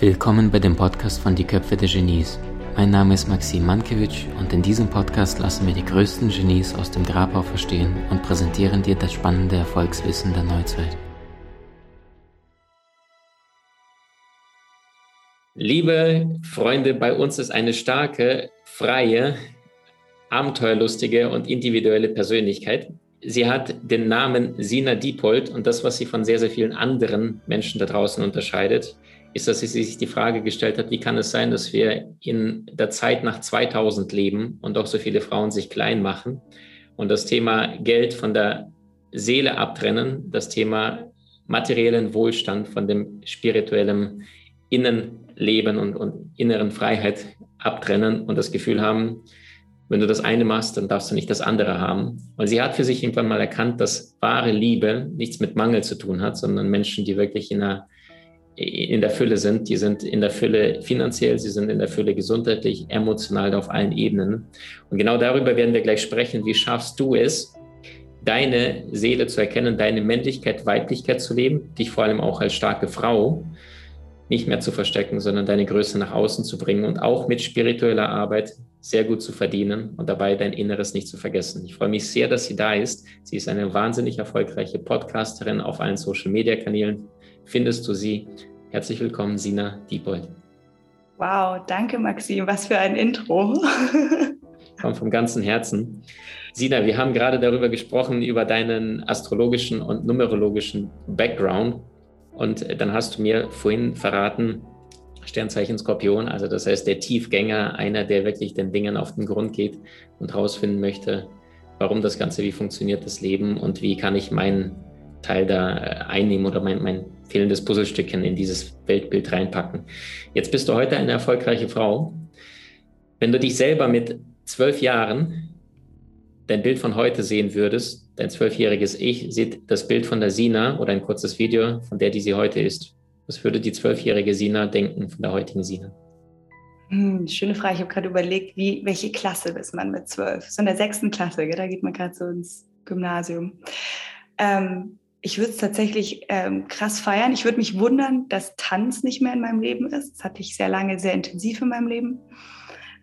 Willkommen bei dem Podcast von Die Köpfe der Genies. Mein Name ist Maxim Mankewitsch und in diesem Podcast lassen wir die größten Genies aus dem Grabau verstehen und präsentieren dir das spannende Erfolgswissen der Neuzeit. Liebe Freunde, bei uns ist eine starke, freie, abenteuerlustige und individuelle Persönlichkeit. Sie hat den Namen Sina Diepold und das, was sie von sehr, sehr vielen anderen Menschen da draußen unterscheidet, ist, dass sie sich die Frage gestellt hat, wie kann es sein, dass wir in der Zeit nach 2000 leben und auch so viele Frauen sich klein machen und das Thema Geld von der Seele abtrennen, das Thema materiellen Wohlstand von dem spirituellen Innenleben und, und inneren Freiheit abtrennen und das Gefühl haben, wenn du das eine machst, dann darfst du nicht das andere haben. Weil sie hat für sich irgendwann mal erkannt, dass wahre Liebe nichts mit Mangel zu tun hat, sondern Menschen, die wirklich in einer in der Fülle sind. Die sind in der Fülle finanziell, sie sind in der Fülle gesundheitlich, emotional auf allen Ebenen. Und genau darüber werden wir gleich sprechen. Wie schaffst du es, deine Seele zu erkennen, deine Männlichkeit, Weiblichkeit zu leben, dich vor allem auch als starke Frau nicht mehr zu verstecken, sondern deine Größe nach außen zu bringen und auch mit spiritueller Arbeit sehr gut zu verdienen und dabei dein Inneres nicht zu vergessen. Ich freue mich sehr, dass sie da ist. Sie ist eine wahnsinnig erfolgreiche Podcasterin auf allen Social-Media-Kanälen. Findest du sie Herzlich willkommen, Sina Diebold. Wow, danke Maxim, was für ein Intro. Kommt vom ganzen Herzen. Sina, wir haben gerade darüber gesprochen, über deinen astrologischen und numerologischen Background. Und dann hast du mir vorhin verraten, Sternzeichen Skorpion, also das heißt der Tiefgänger, einer, der wirklich den Dingen auf den Grund geht und herausfinden möchte, warum das Ganze, wie funktioniert das Leben und wie kann ich meinen Teil da äh, einnehmen oder mein, mein fehlendes Puzzlestückchen in dieses Weltbild reinpacken. Jetzt bist du heute eine erfolgreiche Frau. Wenn du dich selber mit zwölf Jahren dein Bild von heute sehen würdest, dein zwölfjähriges Ich sieht das Bild von der Sina oder ein kurzes Video von der, die sie heute ist. Was würde die zwölfjährige Sina denken von der heutigen Sina? Hm, schöne Frage. Ich habe gerade überlegt, wie, welche Klasse ist man mit zwölf? So in der sechsten Klasse, gell? da geht man gerade so ins Gymnasium. Ähm, ich würde es tatsächlich ähm, krass feiern. Ich würde mich wundern, dass Tanz nicht mehr in meinem Leben ist. Das hatte ich sehr lange, sehr intensiv in meinem Leben.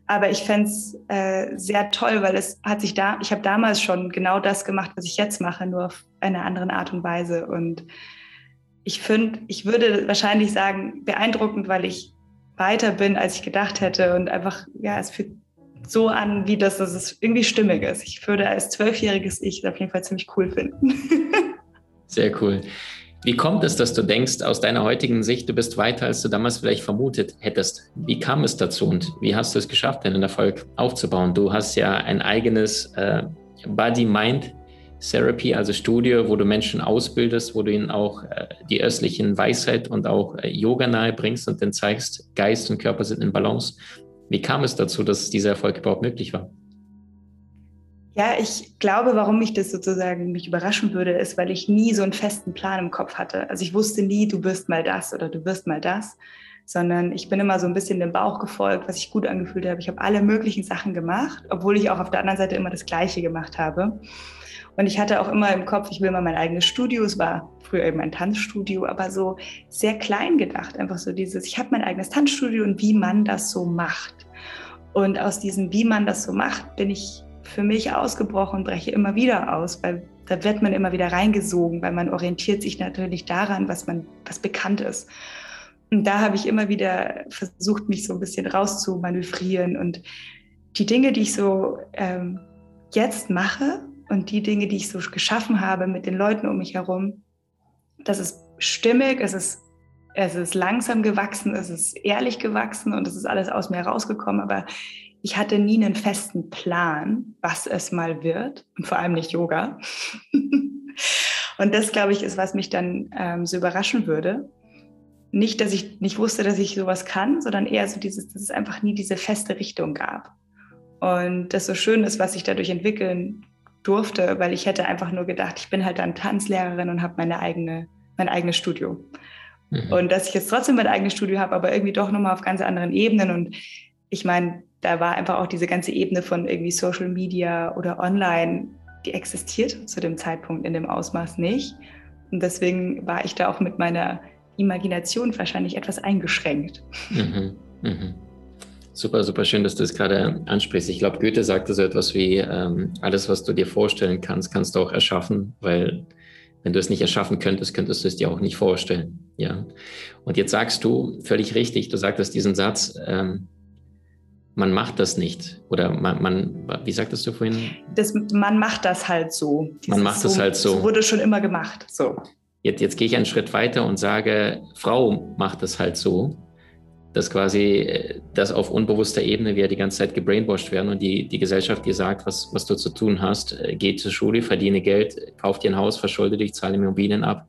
Aber ich fände es äh, sehr toll, weil es hat sich da, ich habe damals schon genau das gemacht, was ich jetzt mache, nur auf eine andere Art und Weise. Und ich finde, ich würde wahrscheinlich sagen, beeindruckend, weil ich weiter bin, als ich gedacht hätte. Und einfach, ja, es fühlt so an, wie das, dass es irgendwie stimmig ist. Ich würde als zwölfjähriges Ich auf jeden Fall ziemlich cool finden. Sehr cool. Wie kommt es, dass du denkst, aus deiner heutigen Sicht, du bist weiter, als du damals vielleicht vermutet hättest? Wie kam es dazu und wie hast du es geschafft, deinen Erfolg aufzubauen? Du hast ja ein eigenes äh, Body-Mind Therapy, also Studio, wo du Menschen ausbildest, wo du ihnen auch äh, die östlichen Weisheit und auch äh, Yoga nahe bringst und dann zeigst, Geist und Körper sind in Balance. Wie kam es dazu, dass dieser Erfolg überhaupt möglich war? Ja, ich glaube, warum mich das sozusagen mich überraschen würde, ist, weil ich nie so einen festen Plan im Kopf hatte. Also ich wusste nie, du wirst mal das oder du wirst mal das, sondern ich bin immer so ein bisschen dem Bauch gefolgt, was ich gut angefühlt habe. Ich habe alle möglichen Sachen gemacht, obwohl ich auch auf der anderen Seite immer das Gleiche gemacht habe. Und ich hatte auch immer im Kopf, ich will mal mein eigenes Studio. Es war früher eben ein Tanzstudio, aber so sehr klein gedacht. Einfach so dieses, ich habe mein eigenes Tanzstudio und wie man das so macht. Und aus diesem, wie man das so macht, bin ich für mich ausgebrochen breche immer wieder aus, weil da wird man immer wieder reingesogen, weil man orientiert sich natürlich daran, was man, was bekannt ist. Und da habe ich immer wieder versucht, mich so ein bisschen rauszumanövrieren und die Dinge, die ich so ähm, jetzt mache und die Dinge, die ich so geschaffen habe mit den Leuten um mich herum, das ist stimmig, es ist, es ist langsam gewachsen, es ist ehrlich gewachsen und es ist alles aus mir rausgekommen, aber ich hatte nie einen festen Plan, was es mal wird und vor allem nicht Yoga. und das, glaube ich, ist, was mich dann ähm, so überraschen würde. Nicht, dass ich nicht wusste, dass ich sowas kann, sondern eher so dieses, dass es einfach nie diese feste Richtung gab. Und das so schön ist, was ich dadurch entwickeln durfte, weil ich hätte einfach nur gedacht, ich bin halt dann Tanzlehrerin und habe meine eigene, mein eigenes Studio. Mhm. Und dass ich jetzt trotzdem mein eigenes Studio habe, aber irgendwie doch nochmal auf ganz anderen Ebenen. Und ich meine, da war einfach auch diese ganze Ebene von irgendwie Social Media oder Online, die existiert zu dem Zeitpunkt in dem Ausmaß nicht. Und deswegen war ich da auch mit meiner Imagination wahrscheinlich etwas eingeschränkt. Mhm, mh. Super, super schön, dass du es gerade ansprichst. Ich glaube, Goethe sagte so etwas wie, ähm, alles, was du dir vorstellen kannst, kannst du auch erschaffen, weil wenn du es nicht erschaffen könntest, könntest du es dir auch nicht vorstellen. Ja. Und jetzt sagst du völlig richtig, du sagtest diesen Satz, ähm, man macht das nicht. Oder man, man, wie sagtest du vorhin? Das, man macht das halt so. Dieses man macht das halt so. So wurde schon immer gemacht. So. Jetzt, jetzt gehe ich einen Schritt weiter und sage, Frau macht das halt so dass quasi äh, das auf unbewusster Ebene wir die ganze Zeit gebrainwashed werden und die, die Gesellschaft dir sagt, was, was du zu tun hast, äh, geh zur Schule, verdiene Geld, kauf dir ein Haus, verschulde dich, zahle Immobilien ab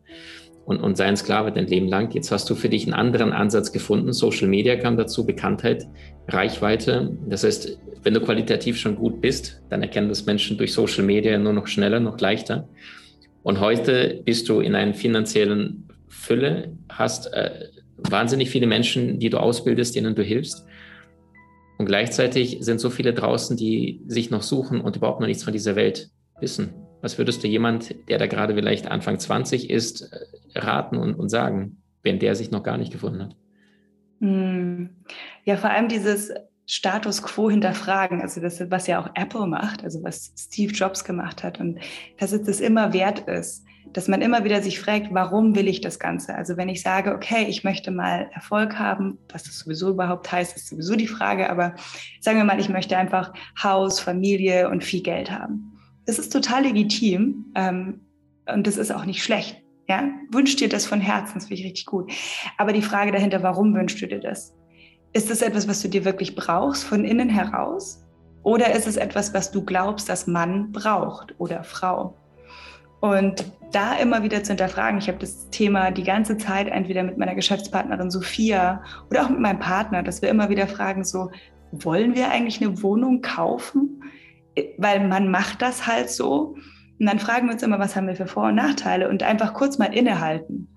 und, und sei ein Sklave dein Leben lang. Jetzt hast du für dich einen anderen Ansatz gefunden. Social Media kam dazu, Bekanntheit, Reichweite. Das heißt, wenn du qualitativ schon gut bist, dann erkennen das Menschen durch Social Media nur noch schneller, noch leichter. Und heute bist du in einer finanziellen Fülle, hast äh, wahnsinnig viele Menschen, die du ausbildest, denen du hilfst. Und gleichzeitig sind so viele draußen, die sich noch suchen und überhaupt noch nichts von dieser Welt wissen. Was würdest du jemand, der da gerade vielleicht Anfang 20 ist, äh, raten und, und sagen, wenn der sich noch gar nicht gefunden hat? Hm. Ja, vor allem dieses Status quo hinterfragen, also das, was ja auch Apple macht, also was Steve Jobs gemacht hat und dass es das immer wert ist, dass man immer wieder sich fragt, warum will ich das Ganze? Also wenn ich sage, okay, ich möchte mal Erfolg haben, was das sowieso überhaupt heißt, ist sowieso die Frage, aber sagen wir mal, ich möchte einfach Haus, Familie und viel Geld haben. Das ist total legitim ähm, und das ist auch nicht schlecht. Ja, wünsch dir das von Herzen, das finde ich richtig gut. Aber die Frage dahinter, warum wünschst du dir das? Ist das etwas, was du dir wirklich brauchst, von innen heraus? Oder ist es etwas, was du glaubst, dass Mann braucht oder Frau? Und da immer wieder zu hinterfragen, ich habe das Thema die ganze Zeit entweder mit meiner Geschäftspartnerin Sophia oder auch mit meinem Partner, dass wir immer wieder fragen, so, wollen wir eigentlich eine Wohnung kaufen? Weil man macht das halt so. Und dann fragen wir uns immer, was haben wir für Vor- und Nachteile und einfach kurz mal innehalten.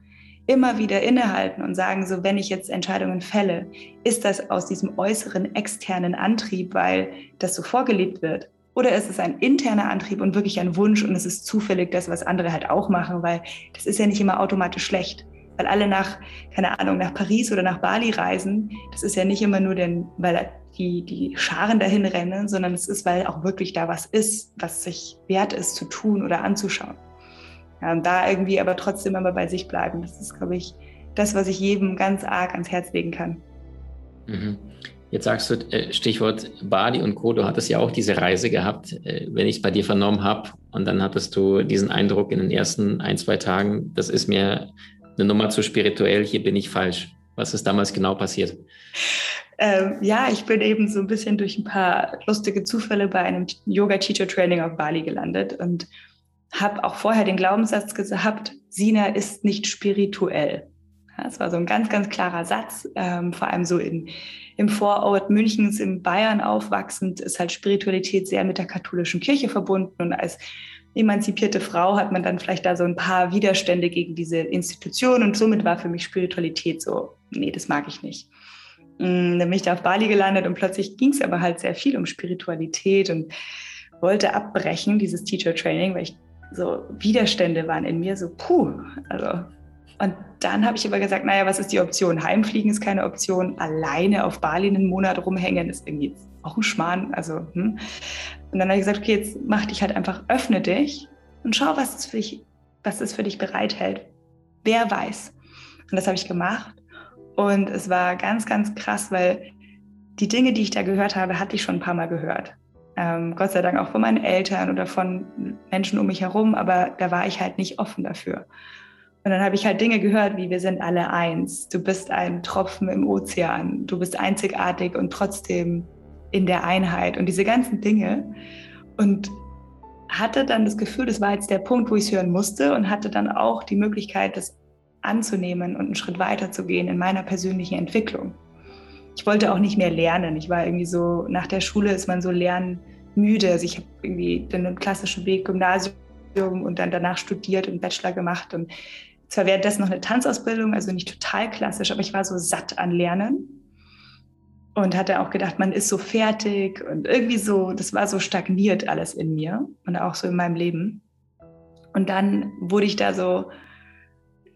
Immer wieder innehalten und sagen, so, wenn ich jetzt Entscheidungen fälle, ist das aus diesem äußeren, externen Antrieb, weil das so vorgelebt wird? Oder ist es ein interner Antrieb und wirklich ein Wunsch und es ist zufällig das, was andere halt auch machen, weil das ist ja nicht immer automatisch schlecht. Weil alle nach, keine Ahnung, nach Paris oder nach Bali reisen, das ist ja nicht immer nur denn, weil die, die Scharen dahin rennen, sondern es ist, weil auch wirklich da was ist, was sich wert ist zu tun oder anzuschauen. Ja, und da irgendwie aber trotzdem immer bei sich bleiben, das ist, glaube ich, das, was ich jedem ganz arg ans Herz legen kann. Mhm. Jetzt sagst du äh, Stichwort Bali und Co. Du hattest ja auch diese Reise gehabt, äh, wenn ich es bei dir vernommen habe. Und dann hattest du diesen Eindruck in den ersten ein, zwei Tagen, das ist mir eine Nummer zu spirituell, hier bin ich falsch. Was ist damals genau passiert? Ähm, ja, ich bin eben so ein bisschen durch ein paar lustige Zufälle bei einem Yoga-Teacher-Training auf Bali gelandet und habe auch vorher den Glaubenssatz gehabt, Sina ist nicht spirituell. Das war so ein ganz, ganz klarer Satz, ähm, vor allem so in, im Vorort Münchens in Bayern aufwachsend, ist halt Spiritualität sehr mit der katholischen Kirche verbunden. Und als emanzipierte Frau hat man dann vielleicht da so ein paar Widerstände gegen diese Institution. Und somit war für mich Spiritualität so, nee, das mag ich nicht. Mm, dann bin ich da auf Bali gelandet und plötzlich ging es aber halt sehr viel um Spiritualität und wollte abbrechen, dieses Teacher Training, weil ich so Widerstände waren in mir, so puh, also und dann habe ich aber gesagt, naja, was ist die Option? Heimfliegen ist keine Option. Alleine auf Bali einen Monat rumhängen ist irgendwie auch ein Schmarrn. Also, hm. Und dann habe ich gesagt, okay, jetzt mach dich halt einfach, öffne dich und schau, was es für dich, was es für dich bereithält. Wer weiß. Und das habe ich gemacht. Und es war ganz, ganz krass, weil die Dinge, die ich da gehört habe, hatte ich schon ein paar Mal gehört. Ähm, Gott sei Dank auch von meinen Eltern oder von Menschen um mich herum, aber da war ich halt nicht offen dafür. Und dann habe ich halt Dinge gehört, wie wir sind alle eins. Du bist ein Tropfen im Ozean. Du bist einzigartig und trotzdem in der Einheit und diese ganzen Dinge. Und hatte dann das Gefühl, das war jetzt der Punkt, wo ich es hören musste und hatte dann auch die Möglichkeit, das anzunehmen und einen Schritt weiter zu gehen in meiner persönlichen Entwicklung. Ich wollte auch nicht mehr lernen. Ich war irgendwie so, nach der Schule ist man so lernmüde. Also ich habe irgendwie den klassischen Weg Gymnasium und dann danach studiert und Bachelor gemacht und zwar währenddessen noch eine Tanzausbildung, also nicht total klassisch, aber ich war so satt an Lernen und hatte auch gedacht, man ist so fertig und irgendwie so, das war so stagniert alles in mir und auch so in meinem Leben. Und dann wurde ich da so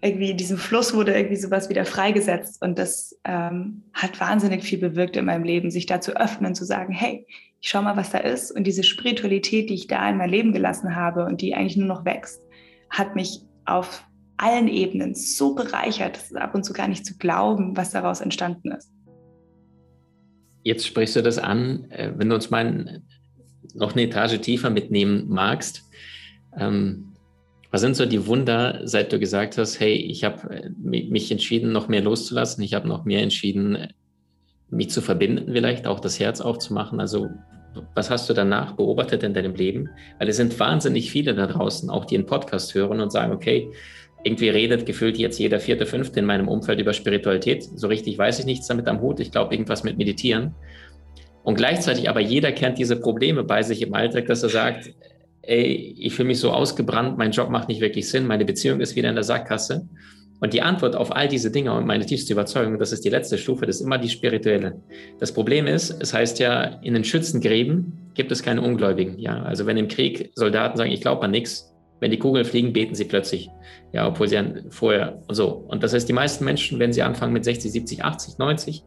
irgendwie in diesem Fluss wurde irgendwie sowas wieder freigesetzt und das ähm, hat wahnsinnig viel bewirkt in meinem Leben, sich da zu öffnen, zu sagen, hey, ich schau mal, was da ist und diese Spiritualität, die ich da in mein Leben gelassen habe und die eigentlich nur noch wächst, hat mich auf allen Ebenen so bereichert, dass es ab und zu gar nicht zu glauben, was daraus entstanden ist. Jetzt sprichst du das an, äh, wenn du uns mal noch eine Etage tiefer mitnehmen magst. Ähm, was sind so die Wunder, seit du gesagt hast, hey, ich habe äh, mich entschieden, noch mehr loszulassen, ich habe noch mehr entschieden, mich zu verbinden, vielleicht auch das Herz aufzumachen? Also was hast du danach beobachtet in deinem Leben? Weil es sind wahnsinnig viele da draußen, auch die einen Podcast hören und sagen, okay, irgendwie redet gefühlt jetzt jeder vierte, fünfte in meinem Umfeld über Spiritualität. So richtig weiß ich nichts damit am Hut. Ich glaube, irgendwas mit Meditieren. Und gleichzeitig aber jeder kennt diese Probleme bei sich im Alltag, dass er sagt, ey, ich fühle mich so ausgebrannt, mein Job macht nicht wirklich Sinn, meine Beziehung ist wieder in der Sackgasse. Und die Antwort auf all diese Dinge und meine tiefste Überzeugung, das ist die letzte Stufe, das ist immer die spirituelle. Das Problem ist, es heißt ja, in den Schützengräben gibt es keine Ungläubigen. Ja, also wenn im Krieg Soldaten sagen, ich glaube an nichts, wenn die Kugeln fliegen, beten sie plötzlich. Ja, obwohl sie vorher so. Und das heißt, die meisten Menschen, wenn sie anfangen mit 60, 70, 80, 90,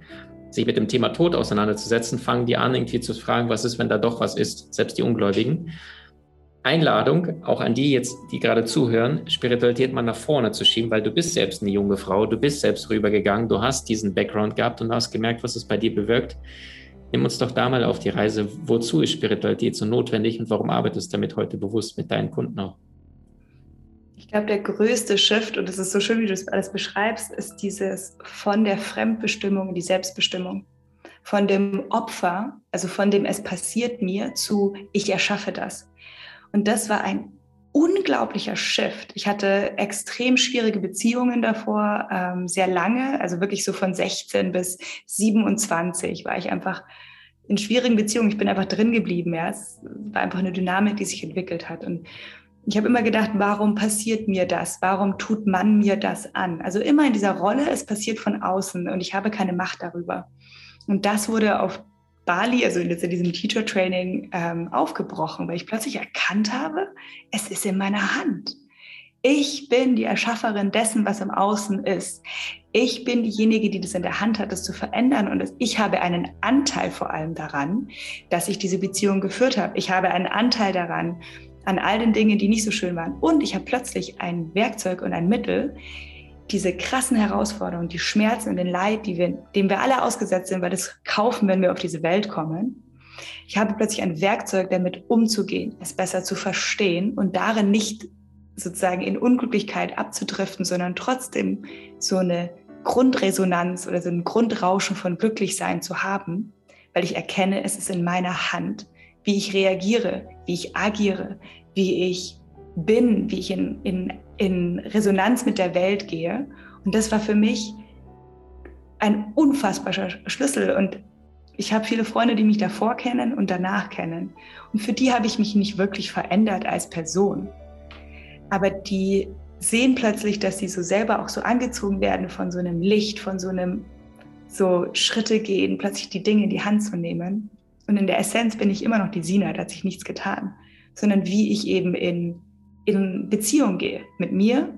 sich mit dem Thema Tod auseinanderzusetzen, fangen die an, irgendwie zu fragen, was ist, wenn da doch was ist, selbst die Ungläubigen. Einladung, auch an die jetzt, die gerade zuhören, Spiritualität mal nach vorne zu schieben, weil du bist selbst eine junge Frau, du bist selbst rübergegangen, du hast diesen Background gehabt und hast gemerkt, was es bei dir bewirkt. Nimm uns doch da mal auf die Reise, wozu ist Spiritualität so notwendig und warum arbeitest du damit heute bewusst mit deinen Kunden auch? Ich glaube, der größte Shift, und es ist so schön, wie du das alles beschreibst, ist dieses von der Fremdbestimmung in die Selbstbestimmung. Von dem Opfer, also von dem es passiert mir, zu ich erschaffe das. Und das war ein unglaublicher Shift. Ich hatte extrem schwierige Beziehungen davor, ähm, sehr lange, also wirklich so von 16 bis 27 war ich einfach in schwierigen Beziehungen. Ich bin einfach drin geblieben. Ja. Es war einfach eine Dynamik, die sich entwickelt hat. Und ich habe immer gedacht, warum passiert mir das? Warum tut man mir das an? Also immer in dieser Rolle, es passiert von außen und ich habe keine Macht darüber. Und das wurde auf Bali, also in diesem Teacher Training, ähm, aufgebrochen, weil ich plötzlich erkannt habe, es ist in meiner Hand. Ich bin die Erschafferin dessen, was im Außen ist. Ich bin diejenige, die das in der Hand hat, das zu verändern. Und ich habe einen Anteil vor allem daran, dass ich diese Beziehung geführt habe. Ich habe einen Anteil daran, an all den Dingen, die nicht so schön waren. Und ich habe plötzlich ein Werkzeug und ein Mittel, diese krassen Herausforderungen, die Schmerzen und den Leid, die wir, dem wir alle ausgesetzt sind, weil das kaufen, wenn wir auf diese Welt kommen. Ich habe plötzlich ein Werkzeug, damit umzugehen, es besser zu verstehen und darin nicht sozusagen in Unglücklichkeit abzudriften, sondern trotzdem so eine Grundresonanz oder so ein Grundrauschen von Glücklichsein zu haben, weil ich erkenne, es ist in meiner Hand, wie ich reagiere, wie ich agiere, wie ich bin, wie ich in, in in Resonanz mit der Welt gehe. Und das war für mich ein unfassbarer Schlüssel. Und ich habe viele Freunde, die mich davor kennen und danach kennen. Und für die habe ich mich nicht wirklich verändert als Person. Aber die sehen plötzlich, dass sie so selber auch so angezogen werden von so einem Licht, von so einem so Schritte gehen, plötzlich die Dinge in die Hand zu nehmen. Und in der Essenz bin ich immer noch die Sina, da hat sich nichts getan, sondern wie ich eben in in Beziehung gehe mit mir,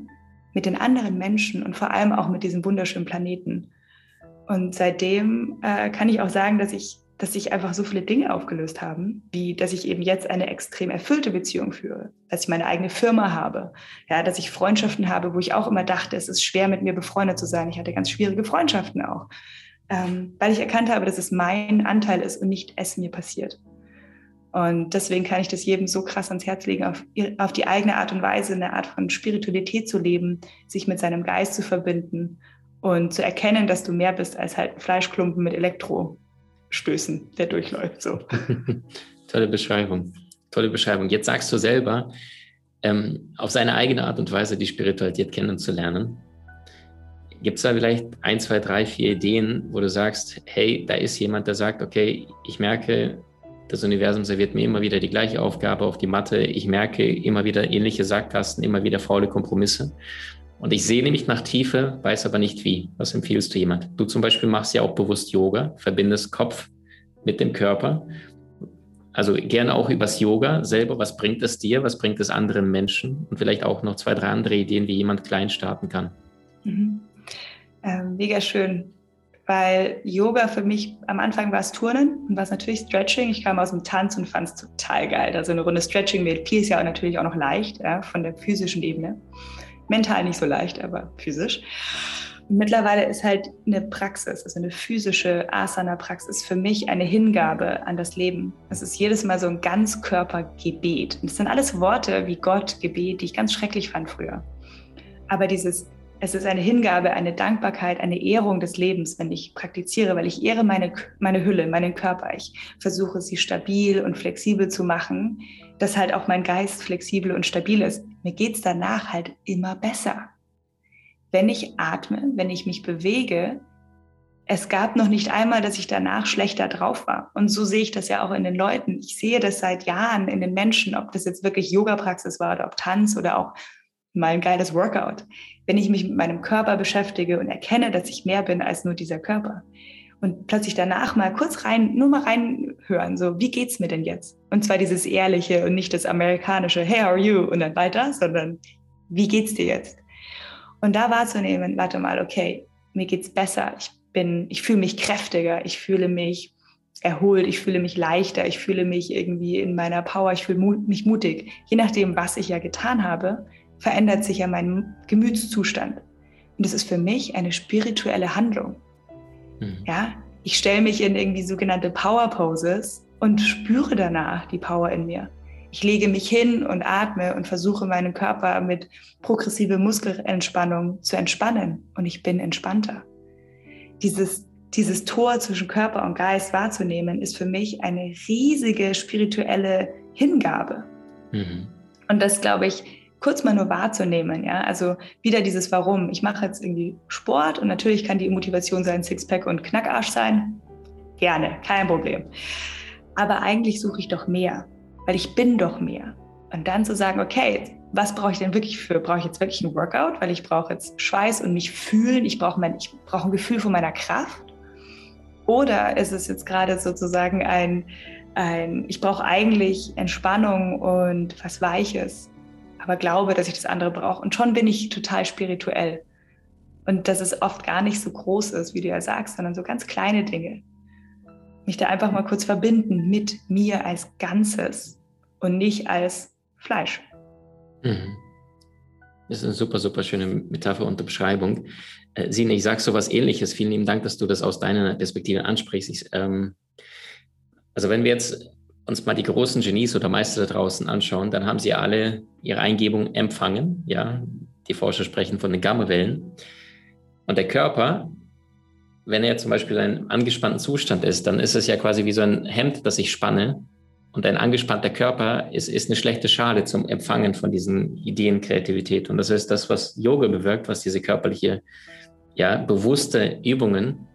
mit den anderen Menschen und vor allem auch mit diesem wunderschönen Planeten. Und seitdem äh, kann ich auch sagen, dass ich, dass sich einfach so viele Dinge aufgelöst haben, wie dass ich eben jetzt eine extrem erfüllte Beziehung führe, dass ich meine eigene Firma habe, ja, dass ich Freundschaften habe, wo ich auch immer dachte, es ist schwer, mit mir befreundet zu sein. Ich hatte ganz schwierige Freundschaften auch, ähm, weil ich erkannt habe, dass es mein Anteil ist und nicht es mir passiert. Und deswegen kann ich das jedem so krass ans Herz legen, auf, auf die eigene Art und Weise, eine Art von Spiritualität zu leben, sich mit seinem Geist zu verbinden und zu erkennen, dass du mehr bist als halt Fleischklumpen mit Elektrostößen, der durchläuft. So. Tolle Beschreibung. Tolle Beschreibung. Jetzt sagst du selber, ähm, auf seine eigene Art und Weise die Spiritualität kennenzulernen. Gibt es da vielleicht ein, zwei, drei, vier Ideen, wo du sagst, hey, da ist jemand, der sagt, okay, ich merke, das Universum serviert mir immer wieder die gleiche Aufgabe auf die Matte. Ich merke immer wieder ähnliche Sackgassen, immer wieder faule Kompromisse. Und ich sehe nämlich nach Tiefe, weiß aber nicht wie. Was empfiehlst du jemand? Du zum Beispiel machst ja auch bewusst Yoga, verbindest Kopf mit dem Körper. Also gerne auch übers Yoga selber. Was bringt es dir? Was bringt es anderen Menschen? Und vielleicht auch noch zwei, drei andere Ideen, wie jemand klein starten kann. Mhm. Ähm, mega schön, weil Yoga für mich am Anfang war es Turnen und war es natürlich Stretching. Ich kam aus dem Tanz und fand es total geil. Also eine Runde Stretching mir fiel es ja natürlich auch noch leicht ja, von der physischen Ebene. Mental nicht so leicht, aber physisch. Und mittlerweile ist halt eine Praxis, also eine physische Asana-Praxis für mich eine Hingabe an das Leben. Es ist jedes Mal so ein Ganzkörpergebet. Und das sind alles Worte wie Gott, Gebet, die ich ganz schrecklich fand früher. Aber dieses es ist eine Hingabe, eine Dankbarkeit, eine Ehrung des Lebens, wenn ich praktiziere, weil ich ehre meine, meine Hülle, meinen Körper. Ich versuche sie stabil und flexibel zu machen, dass halt auch mein Geist flexibel und stabil ist. Mir geht es danach halt immer besser. Wenn ich atme, wenn ich mich bewege, es gab noch nicht einmal, dass ich danach schlechter drauf war. Und so sehe ich das ja auch in den Leuten. Ich sehe das seit Jahren in den Menschen, ob das jetzt wirklich Yoga-Praxis war oder ob Tanz oder auch mal ein geiles Workout. Wenn ich mich mit meinem Körper beschäftige und erkenne, dass ich mehr bin als nur dieser Körper. Und plötzlich danach mal kurz rein, nur mal reinhören, so, wie geht's mir denn jetzt? Und zwar dieses ehrliche und nicht das amerikanische, hey, how are you? Und dann weiter, sondern, wie geht's dir jetzt? Und da wahrzunehmen, warte mal, okay, mir geht's besser. Ich bin, ich fühle mich kräftiger. Ich fühle mich erholt. Ich fühle mich leichter. Ich fühle mich irgendwie in meiner Power. Ich fühle mich mutig. Je nachdem, was ich ja getan habe, verändert sich ja mein Gemütszustand. Und das ist für mich eine spirituelle Handlung. Mhm. Ja, ich stelle mich in irgendwie sogenannte Power Poses und spüre danach die Power in mir. Ich lege mich hin und atme und versuche meinen Körper mit progressiver Muskelentspannung zu entspannen und ich bin entspannter. Dieses, dieses Tor zwischen Körper und Geist wahrzunehmen, ist für mich eine riesige spirituelle Hingabe. Mhm. Und das, glaube ich, kurz mal nur wahrzunehmen. Ja? Also wieder dieses Warum. Ich mache jetzt irgendwie Sport und natürlich kann die Motivation sein Sixpack und Knackarsch sein. Gerne, kein Problem. Aber eigentlich suche ich doch mehr, weil ich bin doch mehr. Und dann zu sagen, okay, was brauche ich denn wirklich für? Brauche ich jetzt wirklich ein Workout, weil ich brauche jetzt Schweiß und mich fühlen, ich brauche mein, ich brauche ein Gefühl von meiner Kraft? Oder ist es jetzt gerade sozusagen ein, ein ich brauche eigentlich Entspannung und was Weiches? Aber glaube, dass ich das andere brauche. Und schon bin ich total spirituell. Und dass es oft gar nicht so groß ist, wie du ja sagst, sondern so ganz kleine Dinge. Mich da einfach mal kurz verbinden mit mir als Ganzes und nicht als Fleisch. Mhm. Das ist eine super, super schöne Metapher und Beschreibung. Äh, Sine, ich sage so was ähnliches. Vielen lieben Dank, dass du das aus deiner Perspektive ansprichst. Ich, ähm, also wenn wir jetzt uns mal die großen Genies oder Meister da draußen anschauen, dann haben sie alle ihre Eingebung empfangen. Ja, die Forscher sprechen von den Gammawellen. Und der Körper, wenn er zum Beispiel in einem angespannten Zustand ist, dann ist es ja quasi wie so ein Hemd, das ich spanne. Und ein angespannter Körper ist, ist eine schlechte Schale zum Empfangen von diesen Ideen, Kreativität. Und das ist das, was Yoga bewirkt, was diese körperliche, ja, bewusste Übungen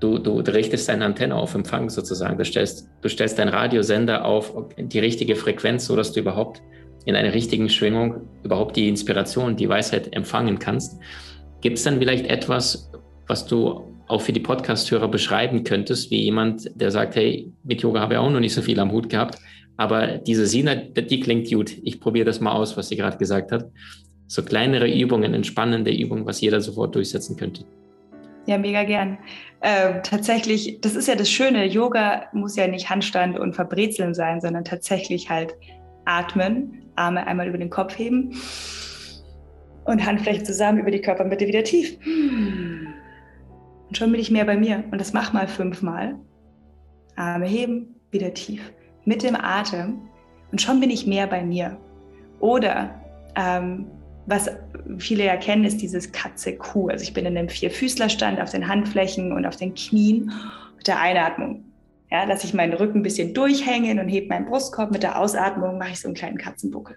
Du, du, du richtest deine Antenne auf Empfang sozusagen. Du stellst, du stellst deinen Radiosender auf die richtige Frequenz, so dass du überhaupt in einer richtigen Schwingung überhaupt die Inspiration, die Weisheit empfangen kannst. Gibt es dann vielleicht etwas, was du auch für die Podcast-Hörer beschreiben könntest, wie jemand, der sagt, hey, mit Yoga habe ich auch noch nicht so viel am Hut gehabt, aber diese Sina, die klingt gut. Ich probiere das mal aus, was sie gerade gesagt hat. So kleinere Übungen, entspannende Übungen, was jeder sofort durchsetzen könnte. Ja, mega gern. Ähm, tatsächlich, das ist ja das Schöne, Yoga muss ja nicht Handstand und Verbrezeln sein, sondern tatsächlich halt atmen, Arme einmal über den Kopf heben und Handflächen zusammen über die Körpermitte wieder tief. Und schon bin ich mehr bei mir. Und das mach mal fünfmal. Arme heben, wieder tief. Mit dem Atem. Und schon bin ich mehr bei mir. Oder ähm, was viele ja kennen, ist dieses Katze-Kuh. Also ich bin in einem Vierfüßlerstand auf den Handflächen und auf den Knien mit der Einatmung. Ja, lasse ich meinen Rücken ein bisschen durchhängen und hebe meinen Brustkorb. Mit der Ausatmung mache ich so einen kleinen Katzenbuckel.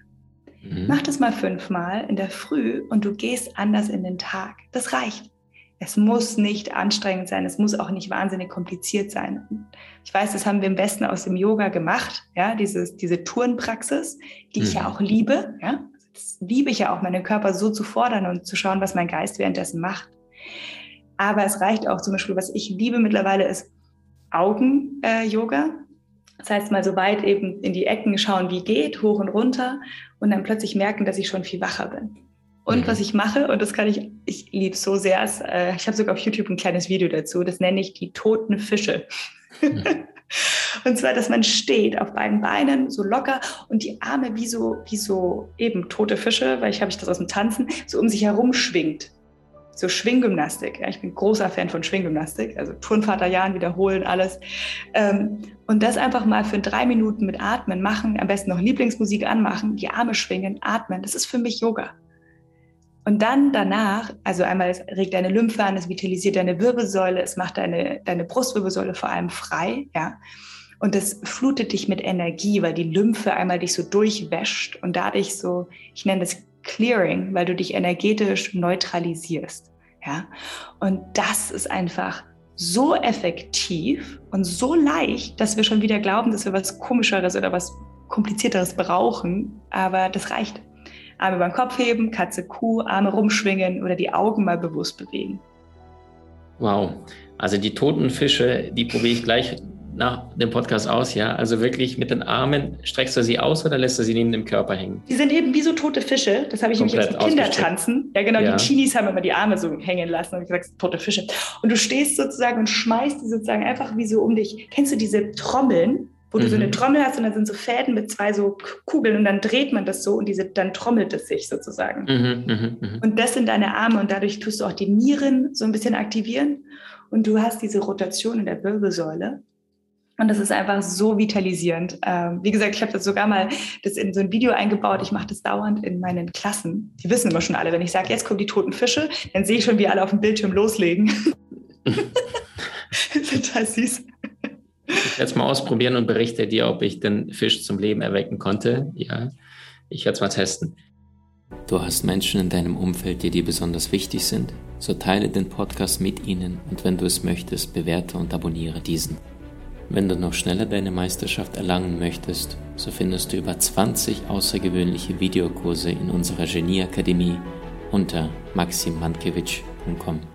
Mhm. Mach das mal fünfmal in der Früh und du gehst anders in den Tag. Das reicht. Es muss nicht anstrengend sein, es muss auch nicht wahnsinnig kompliziert sein. Ich weiß, das haben wir im Besten aus dem Yoga gemacht, ja, dieses, diese Tourenpraxis, die mhm. ich ja mhm. auch liebe, ja, das liebe ich ja auch, meinen Körper so zu fordern und zu schauen, was mein Geist währenddessen macht. Aber es reicht auch zum Beispiel, was ich liebe mittlerweile, ist Augen-Yoga. Äh, das heißt, mal so weit eben in die Ecken schauen, wie geht, hoch und runter und dann plötzlich merken, dass ich schon viel wacher bin. Und mhm. was ich mache, und das kann ich, ich liebe so sehr, ist, äh, ich habe sogar auf YouTube ein kleines Video dazu, das nenne ich die toten Fische. Mhm. und zwar, dass man steht auf beiden Beinen, so locker und die Arme wie so, wie so eben tote Fische, weil ich habe ich das aus dem Tanzen, so um sich herum schwingt so Schwinggymnastik. Ja, ich bin großer Fan von Schwinggymnastik, also Turnvater Jahren wiederholen, alles. Ähm, und das einfach mal für drei Minuten mit Atmen machen, am besten noch Lieblingsmusik anmachen, die Arme schwingen, atmen. Das ist für mich Yoga. Und dann danach, also einmal es regt deine Lymphe an, es vitalisiert deine Wirbelsäule, es macht deine, deine Brustwirbelsäule vor allem frei, ja. Und das flutet dich mit Energie, weil die Lymphe einmal dich so durchwäscht und dadurch so, ich nenne das Clearing, weil du dich energetisch neutralisierst. Ja? Und das ist einfach so effektiv und so leicht, dass wir schon wieder glauben, dass wir was Komischeres oder was Komplizierteres brauchen. Aber das reicht. Arme beim Kopf heben, Katze, Kuh, Arme rumschwingen oder die Augen mal bewusst bewegen. Wow. Also die toten Fische, die probiere ich gleich nach dem Podcast aus, ja? Also wirklich mit den Armen, streckst du sie aus oder lässt du sie neben dem Körper hängen? Die sind eben wie so tote Fische. Das habe ich nämlich jetzt Kindertanzen. Ja, genau, ja. die Chinis haben immer die Arme so hängen lassen und gesagt, tote Fische. Und du stehst sozusagen und schmeißt die sozusagen einfach wie so um dich. Kennst du diese Trommeln? Wo du mhm. so eine mhm. Trommel hast und dann sind so Fäden mit zwei so Kugeln und dann dreht man das so und diese, dann trommelt es sich sozusagen. Mhm, mh, mh. Und das sind deine Arme und dadurch tust du auch die Nieren so ein bisschen aktivieren und du hast diese Rotation in der Wirbelsäule und das ist einfach so vitalisierend. Ähm, wie gesagt, ich habe das sogar mal das in so ein Video eingebaut. Ich mache das dauernd in meinen Klassen. Die wissen immer schon alle, wenn ich sage, jetzt kommen die toten Fische, dann sehe ich schon, wie alle auf dem Bildschirm loslegen. Total süß. Ich werde es mal ausprobieren und berichte dir, ob ich den Fisch zum Leben erwecken konnte. Ja, ich werde es mal testen. Du hast Menschen in deinem Umfeld, die dir besonders wichtig sind? So teile den Podcast mit ihnen und wenn du es möchtest, bewerte und abonniere diesen. Wenn du noch schneller deine Meisterschaft erlangen möchtest, so findest du über 20 außergewöhnliche Videokurse in unserer Genieakademie unter maximmankiewicz.com.